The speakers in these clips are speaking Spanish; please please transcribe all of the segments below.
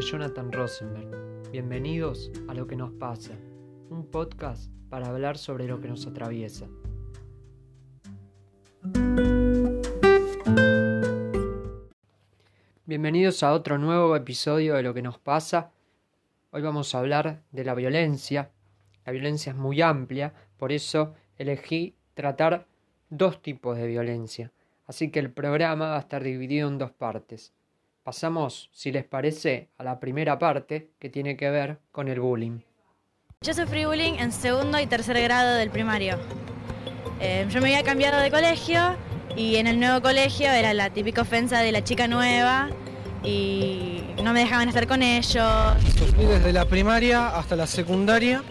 Jonathan Rosenberg. Bienvenidos a Lo que nos pasa, un podcast para hablar sobre lo que nos atraviesa. Bienvenidos a otro nuevo episodio de Lo que nos pasa. Hoy vamos a hablar de la violencia. La violencia es muy amplia, por eso elegí tratar dos tipos de violencia. Así que el programa va a estar dividido en dos partes. Pasamos, si les parece, a la primera parte que tiene que ver con el bullying. Yo sufrí bullying en segundo y tercer grado del primario. Eh, yo me había cambiado de colegio y en el nuevo colegio era la típica ofensa de la chica nueva y no me dejaban estar con ellos. Sufrí desde la primaria hasta la secundaria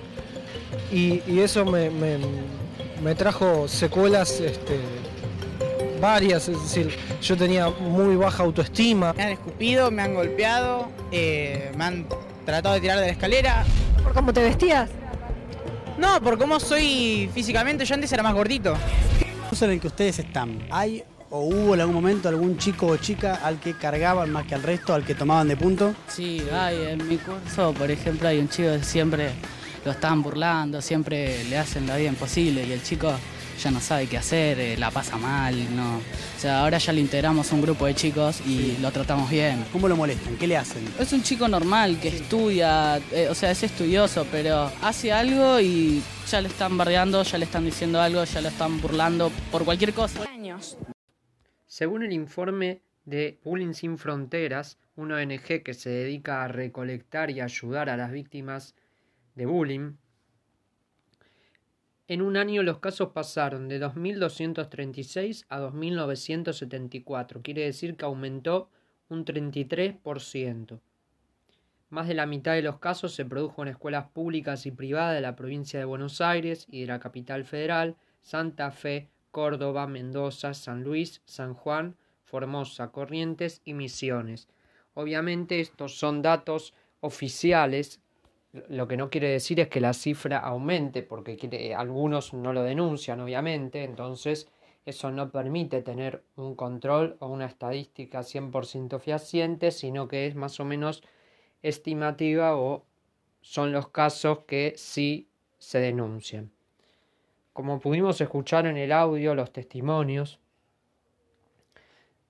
y, y eso me, me- me trajo secuelas este, varias, es decir, yo tenía muy baja autoestima. Me han escupido, me han golpeado, eh, me han tratado de tirar de la escalera. ¿Por cómo te vestías? No, por cómo soy físicamente, yo antes era más gordito. curso en el que ustedes están, ¿hay o hubo en algún momento algún chico o chica al que cargaban más que al resto, al que tomaban de punto? Sí, hay, en mi curso, por ejemplo, hay un chico que siempre lo están burlando, siempre le hacen la vida imposible y el chico ya no sabe qué hacer, eh, la pasa mal, no. O sea, ahora ya le integramos a un grupo de chicos y lo tratamos bien. ¿Cómo lo molestan? ¿Qué le hacen? Es un chico normal que estudia, eh, o sea, es estudioso, pero hace algo y ya le están bardeando, ya le están diciendo algo, ya lo están burlando por cualquier cosa. Según el informe de Bullying Sin Fronteras, una ONG que se dedica a recolectar y ayudar a las víctimas de bullying, en un año los casos pasaron de 2.236 a 2.974, quiere decir que aumentó un 33%. Más de la mitad de los casos se produjo en escuelas públicas y privadas de la provincia de Buenos Aires y de la capital federal, Santa Fe, Córdoba, Mendoza, San Luis, San Juan, Formosa, Corrientes y Misiones. Obviamente estos son datos oficiales, lo que no quiere decir es que la cifra aumente, porque algunos no lo denuncian, obviamente, entonces eso no permite tener un control o una estadística 100% fehaciente, sino que es más o menos estimativa o son los casos que sí se denuncian. Como pudimos escuchar en el audio, los testimonios,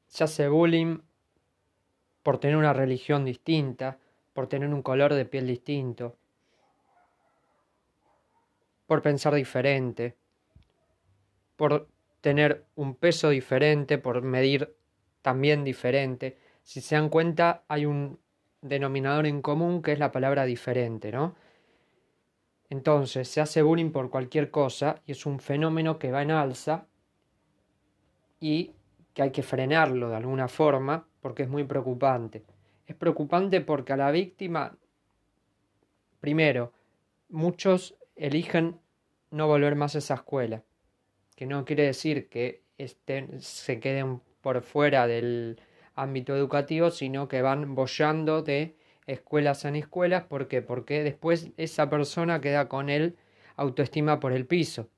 se hace bullying por tener una religión distinta, por tener un color de piel distinto, por pensar diferente, por tener un peso diferente, por medir también diferente. Si se dan cuenta, hay un denominador en común que es la palabra diferente, ¿no? Entonces, se hace bullying por cualquier cosa y es un fenómeno que va en alza y que hay que frenarlo de alguna forma porque es muy preocupante. Es preocupante porque a la víctima, primero, muchos eligen no volver más a esa escuela, que no quiere decir que estén, se queden por fuera del ámbito educativo, sino que van bollando de escuelas en escuelas. ¿Por qué? Porque después esa persona queda con el autoestima por el piso.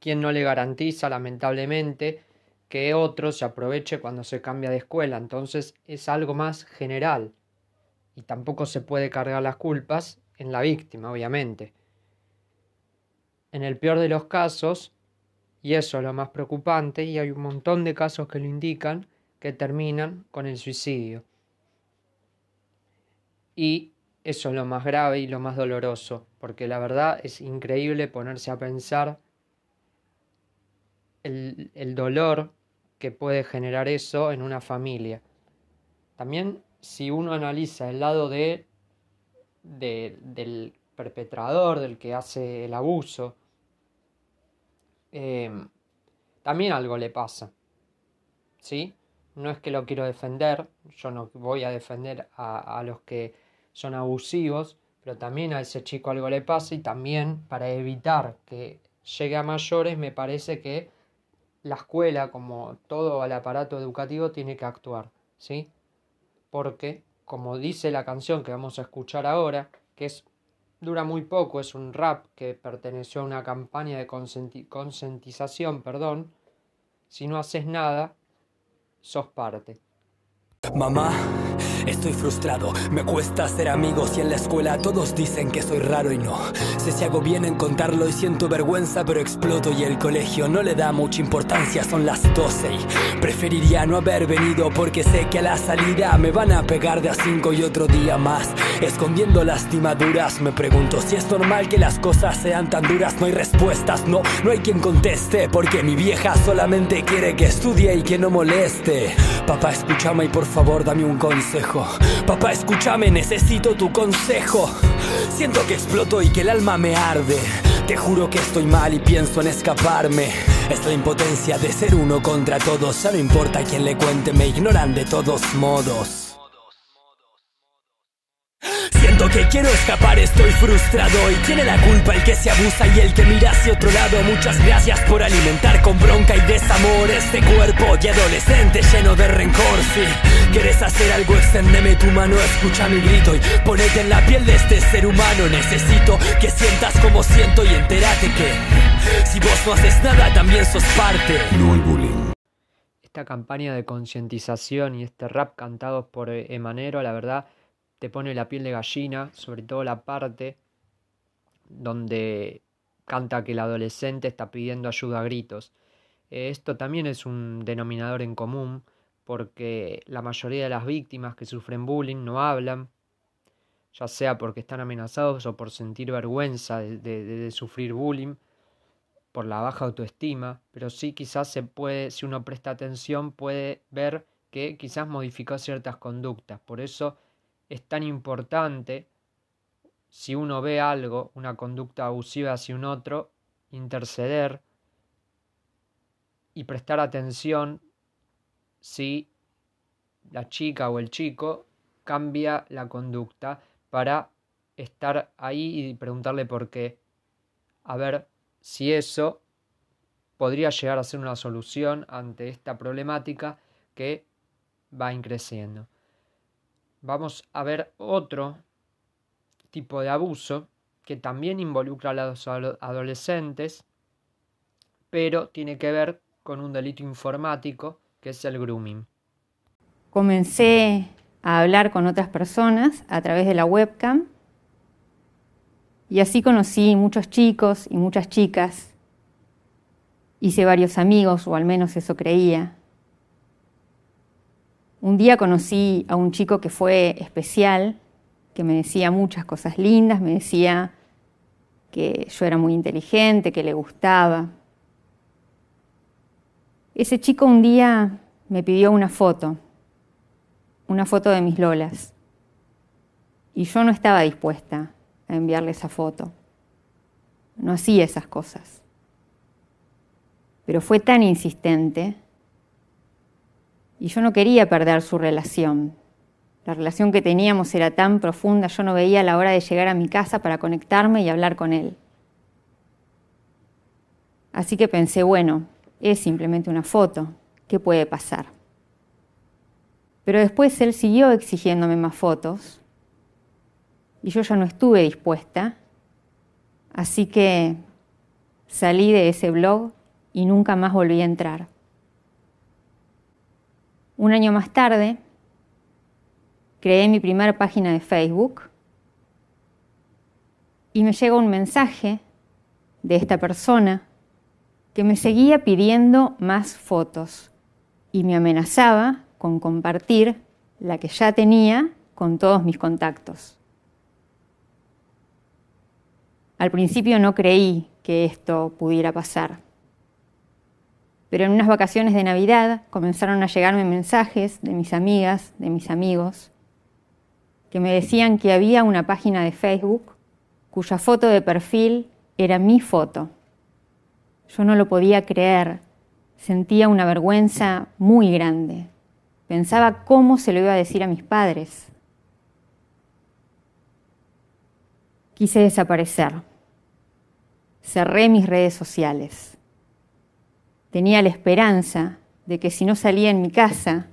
Quien no le garantiza, lamentablemente, que otro se aproveche cuando se cambia de escuela. Entonces es algo más general. Y tampoco se puede cargar las culpas en la víctima, obviamente. En el peor de los casos, y eso es lo más preocupante, y hay un montón de casos que lo indican, que terminan con el suicidio. Y eso es lo más grave y lo más doloroso, porque la verdad es increíble ponerse a pensar el, dolor que puede generar eso en una familia. También si uno analiza el lado de, de- del perpetrador, del que hace el abuso, eh, también algo le pasa. ¿Sí? No es que lo quiero defender, yo no voy a defender a, a los que son abusivos, pero también a ese chico algo le pasa y también para evitar que llegue a mayores me parece que la escuela, como todo el aparato educativo, tiene que actuar, ¿sí? Porque, como dice la canción que vamos a escuchar ahora, que es dura muy poco, es un rap que perteneció a una campaña de concientización, perdón, si no haces nada, sos parte. Mamá, Estoy frustrado, me cuesta hacer amigos y en la escuela todos dicen que soy raro y no. Sé si hago bien en contarlo y siento vergüenza, pero exploto y el colegio no le da mucha importancia. Son las 12 y preferiría no haber venido porque sé que a la salida me van a pegar de a 5 y otro día más. Escondiendo lastimaduras, me pregunto si es normal que las cosas sean tan duras. No hay respuestas, no, no hay quien conteste porque mi vieja solamente quiere que estudie y que no moleste. Papá, escúchame y por favor dame un consejo. Papá, escúchame, necesito tu consejo. Siento que exploto y que el alma me arde. Te juro que estoy mal y pienso en escaparme. Es la impotencia de ser uno contra todos. Ya no importa quién le cuente, me ignoran de todos modos. Quiero escapar, estoy frustrado y tiene la culpa el que se abusa y el que mira hacia otro lado. Muchas gracias por alimentar con bronca y desamor este cuerpo y adolescente lleno de rencor. Si quieres hacer algo, extendeme tu mano, escucha mi grito y ponete en la piel de este ser humano. Necesito que sientas como siento y entérate que si vos no haces nada, también sos parte. No al bullying. Esta campaña de concientización y este rap cantados por Emanero, la verdad te pone la piel de gallina, sobre todo la parte donde canta que el adolescente está pidiendo ayuda a gritos. Esto también es un denominador en común porque la mayoría de las víctimas que sufren bullying no hablan, ya sea porque están amenazados o por sentir vergüenza de, de sufrir bullying, por la baja autoestima, pero sí quizás se puede, si uno presta atención, puede ver que quizás modificó ciertas conductas. Por eso es tan importante, si uno ve algo, una conducta abusiva hacia un otro, interceder y prestar atención si la chica o el chico cambia la conducta para estar ahí y preguntarle por qué. A ver si eso podría llegar a ser una solución ante esta problemática que va increciendo vamos a ver otro tipo de abuso que también involucra a los adolescentes, pero tiene que ver con un delito informático que es el grooming. Comencé a hablar con otras personas a través de la webcam y así conocí muchos chicos y muchas chicas. Hice varios amigos, o al menos eso creía. Un día conocí a un chico que fue especial, que me decía muchas cosas lindas, me decía que yo era muy inteligente, que le gustaba. Ese chico un día me pidió una foto, una foto de mis lolas, y yo no estaba dispuesta a enviarle esa foto. No hacía esas cosas. Pero fue tan insistente y yo no quería perder su relación. La relación que teníamos era tan profunda, yo no veía la hora de llegar a mi casa para conectarme y hablar con él. Así que pensé, bueno, es simplemente una foto, ¿qué puede pasar? Pero después él siguió exigiéndome más fotos y yo ya no estuve dispuesta, así que salí de ese blog y nunca más volví a entrar. Un año más tarde, creé mi primera página de Facebook y me llega un mensaje de esta persona que me seguía pidiendo más fotos y me amenazaba con compartir la que ya tenía con todos mis contactos. Al principio no creí que esto pudiera pasar. Pero en unas vacaciones de Navidad comenzaron a llegarme mensajes de mis amigas, de mis amigos, que me decían que había una página de Facebook cuya foto de perfil era mi foto. Yo no lo podía creer, sentía una vergüenza muy grande. Pensaba cómo se lo iba a decir a mis padres. Quise desaparecer. Cerré mis redes sociales. Tenía la esperanza de que si no salía en mi casa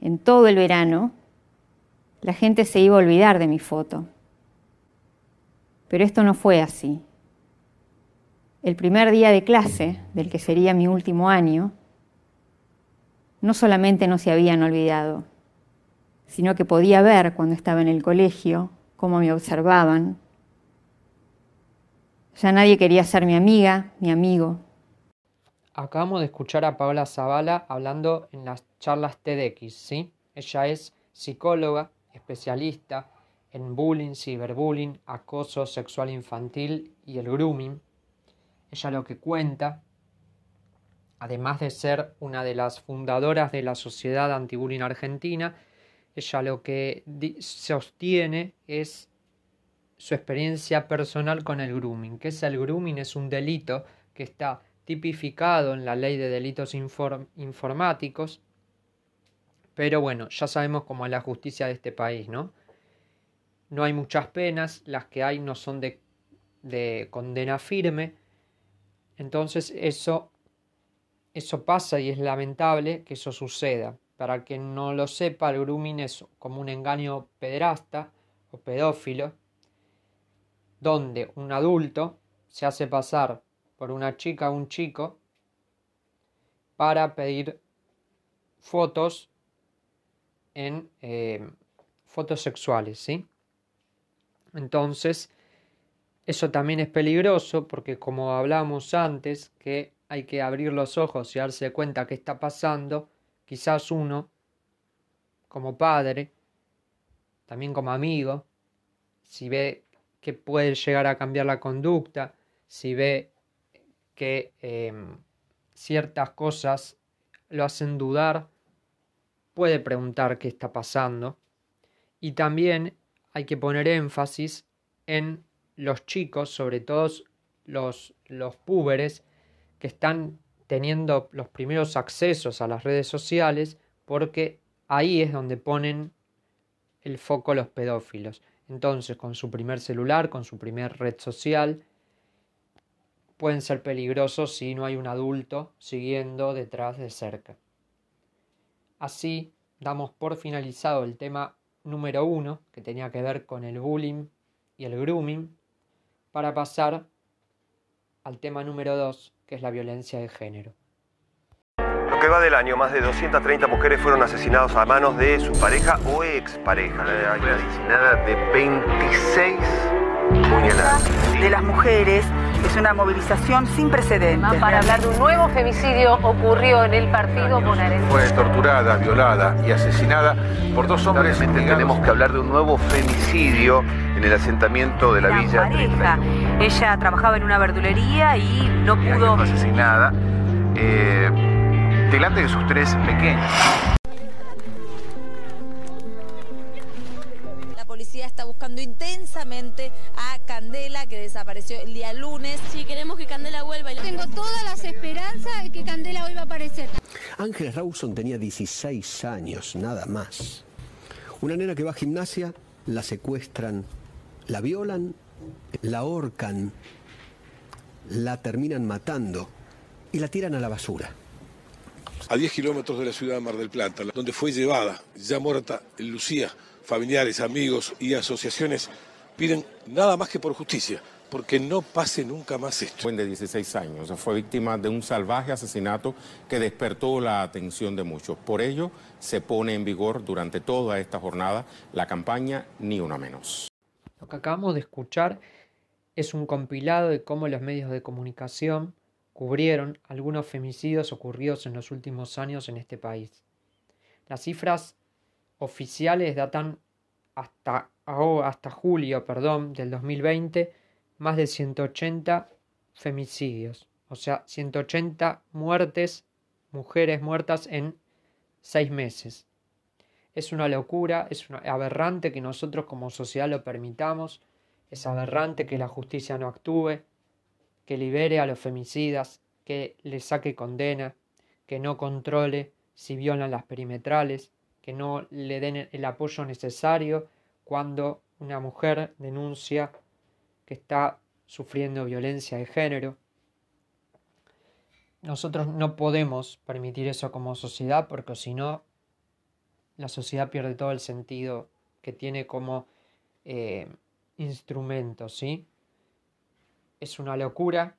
en todo el verano, la gente se iba a olvidar de mi foto. Pero esto no fue así. El primer día de clase, del que sería mi último año, no solamente no se habían olvidado, sino que podía ver cuando estaba en el colegio cómo me observaban. Ya nadie quería ser mi amiga, mi amigo. Acabamos de escuchar a Paola Zavala hablando en las charlas TEDx, ¿sí? Ella es psicóloga, especialista en bullying, ciberbullying, acoso sexual infantil y el grooming. Ella lo que cuenta, además de ser una de las fundadoras de la Sociedad Antibullying Argentina, ella lo que sostiene es su experiencia personal con el grooming. ¿Qué es el grooming? Es un delito que está tipificado en la ley de delitos informáticos, pero bueno, ya sabemos cómo es la justicia de este país, ¿no? No hay muchas penas, las que hay no son de, de condena firme, entonces eso, eso pasa y es lamentable que eso suceda. Para quien no lo sepa, el grooming es como un engaño pederasta o pedófilo, donde un adulto se hace pasar por una chica o un chico para pedir fotos en eh, fotos sexuales, ¿sí? Entonces, eso también es peligroso porque como hablamos antes, que hay que abrir los ojos y darse cuenta qué está pasando, quizás uno, como padre, también como amigo, si ve que puede llegar a cambiar la conducta, si ve que em, ciertas cosas lo hacen dudar, puede preguntar qué está pasando. Y también hay que poner énfasis en los chicos, sobre todo los, los púberes, que están teniendo los primeros accesos a las redes sociales, porque ahí es donde ponen el foco los pedófilos. Entonces, con su primer celular, con su primer red social, pueden ser peligrosos si no hay un adulto siguiendo detrás de cerca. Así, damos por finalizado el tema número uno, que tenía que ver con el bullying y el grooming, para pasar al tema número dos, que es la violencia de género. Lo que va del año, más de 230 mujeres fueron asesinadas a manos de su pareja o expareja. Fue asesinada de 26 puñaladas. De las mujeres es una movilización sin precedentes. Para hablar de un nuevo femicidio ocurrió en el partido bonaerense. Fue torturada, violada y asesinada por dos hombres. Tenemos que hablar de un nuevo femicidio en el asentamiento de la, villa. Pareja. Ella trabajaba en una verdulería y no pudo. Asesinada eh, delante de sus tres pequeños. Que desapareció el día lunes. Sí, queremos que Candela vuelva. Tengo todas las esperanzas de que Candela vuelva a aparecer. Ángel Rawson tenía 16 años, nada más. Una nena que va a gimnasia, la secuestran, la violan, la ahorcan, la terminan matando y la tiran a la basura. A 10 kilómetros de la ciudad de Mar del Plata, donde fue llevada, ya muerta, Lucía, familiares, amigos y asociaciones piden nada más que por justicia, porque no pase nunca más esto. Fue de 16 años, fue víctima de un salvaje asesinato que despertó la atención de muchos. Por ello, se pone en vigor durante toda esta jornada la campaña Ni una menos. Lo que acabamos de escuchar es un compilado de cómo los medios de comunicación cubrieron algunos femicidios ocurridos en los últimos años en este país. Las cifras oficiales datan hasta, hasta julio perdón, del 2020 más de 180 femicidios, o sea, 180 muertes, mujeres muertas en seis meses. Es una locura, es aberrante que nosotros como sociedad lo permitamos, es aberrante que la justicia no actúe, que libere a los femicidas, que les saque condena, que no controle si violan las perimetrales, que no le den el apoyo necesario cuando una mujer denuncia que está sufriendo violencia de género. Nosotros no podemos permitir eso como sociedad porque si no, la sociedad pierde todo el sentido que tiene como eh, instrumento, ¿sí? Es una locura.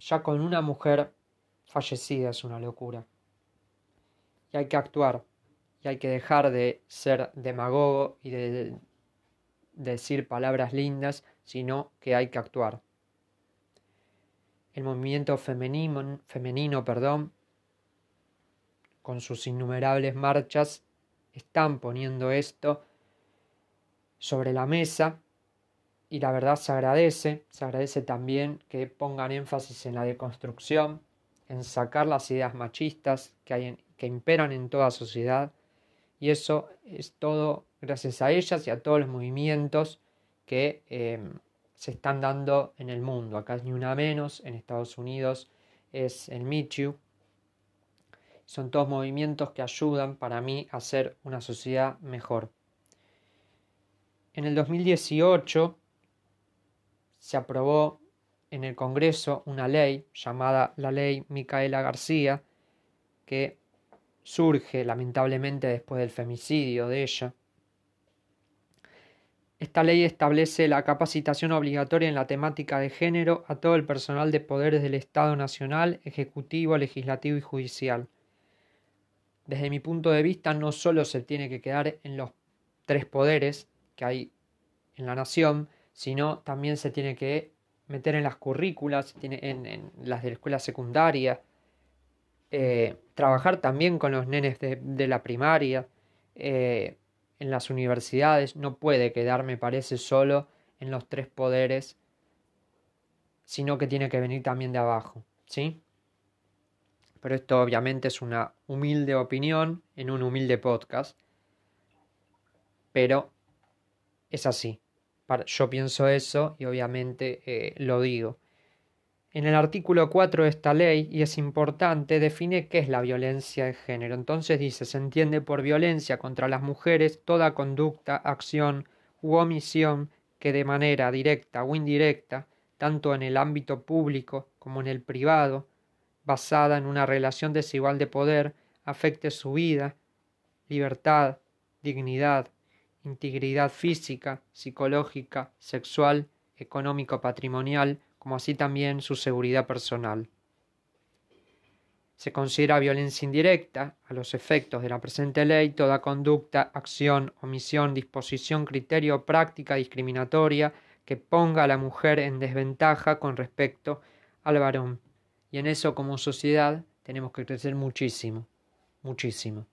Ya con una mujer fallecida es una locura. Y hay que actuar y hay que dejar de ser demagogo y de decir palabras lindas, sino que hay que actuar. El movimiento femenino, femenino perdón, con sus innumerables marchas, están poniendo esto sobre la mesa y la verdad se agradece, se agradece también que pongan énfasis en la deconstrucción, en sacar las ideas machistas que, hay que imperan en toda sociedad y eso es todo gracias a ellas y a todos los movimientos que em, se están dando en el mundo. Acá es ni una menos, en Estados Unidos es el Michu. Son todos movimientos que ayudan para mí a ser una sociedad mejor. En el 2018 se aprobó en el Congreso una ley llamada la ley Micaela García que surge lamentablemente después del femicidio de ella. Esta ley establece la capacitación obligatoria en la temática de género a todo el personal de poderes del Estado Nacional, Ejecutivo, Legislativo y Judicial. Desde mi punto de vista, no solo se tiene que quedar en los tres poderes que hay en la nación, sino también se tiene que meter en las currículas, en, las de la escuela secundaria, eh, trabajar también con los nenes de, la primaria, eh, en las universidades, no puede quedar, me parece, solo en los tres poderes, sino que tiene que venir también de abajo, ¿sí? Pero esto obviamente es una humilde opinión en un humilde podcast, pero es así. Yo pienso eso y obviamente eh, lo digo. En el artículo 4 de esta ley, y es importante, define qué es la violencia de género. Entonces dice, se entiende por violencia contra las mujeres toda conducta, acción u omisión que de manera directa o indirecta, tanto en el ámbito público como en el privado, basada en una relación desigual de poder, afecte su vida, libertad, dignidad, integridad física, psicológica, sexual, económico-patrimonial, como así también su seguridad personal. Se considera violencia indirecta, a los efectos de la presente ley, toda conducta, acción, omisión, disposición, criterio, práctica discriminatoria que ponga a la mujer en desventaja con respecto al varón. Y en eso como sociedad tenemos que crecer muchísimo, muchísimo.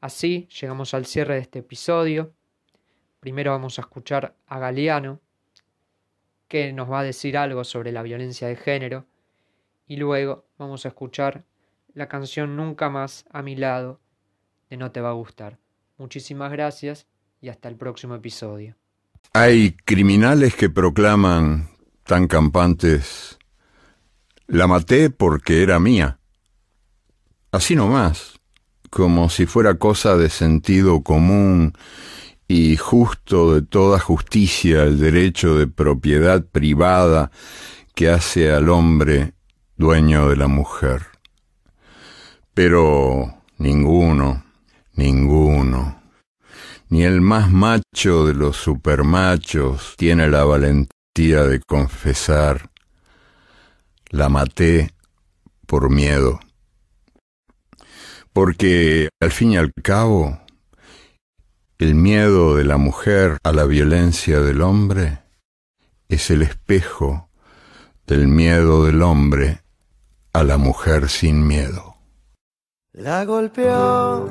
Así llegamos al cierre de este episodio. Primero vamos a escuchar a Galeano, que nos va a decir algo sobre la violencia de género y luego vamos a escuchar la canción Nunca más a mi lado de No te va a gustar. Muchísimas gracias y hasta el próximo episodio. Hay criminales que proclaman tan campantes la maté porque era mía. Así nomás, como si fuera cosa de sentido común y justo de toda justicia el derecho de propiedad privada que hace al hombre dueño de la mujer. Pero ninguno, ninguno, ni el más macho de los supermachos tiene la valentía de confesar, la maté por miedo. Porque al fin y al cabo, el miedo de la mujer a la violencia del hombre es el espejo del miedo del hombre a la mujer sin miedo. La golpeó,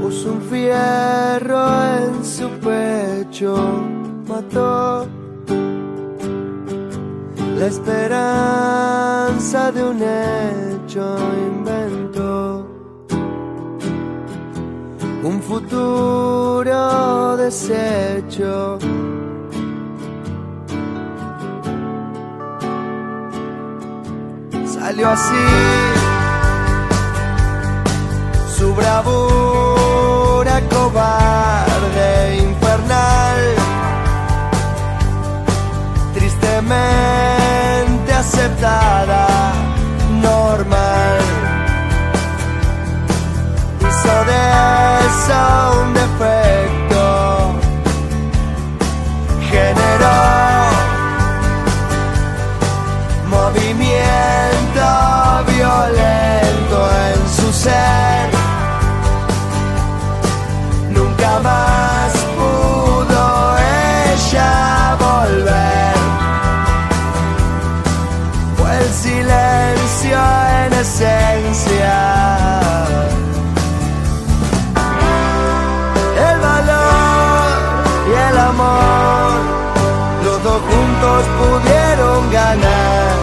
puso un fierro en su pecho, mató la esperanza de un hecho un futuro deshecho. Salió así su bravura cobarde infernal, tristemente aceptada, el amor, los dos juntos pudieron ganar.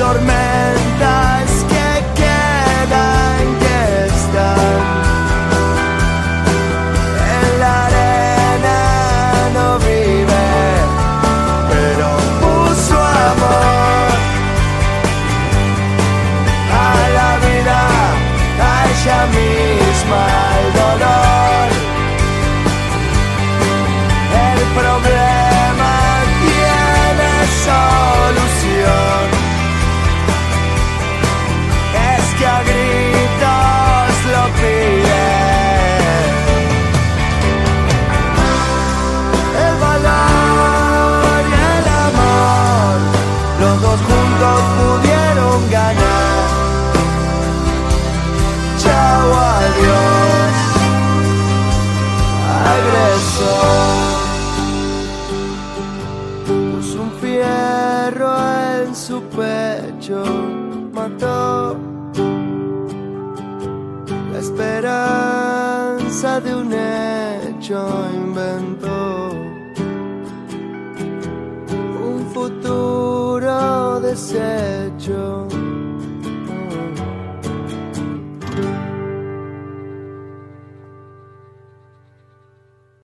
Hay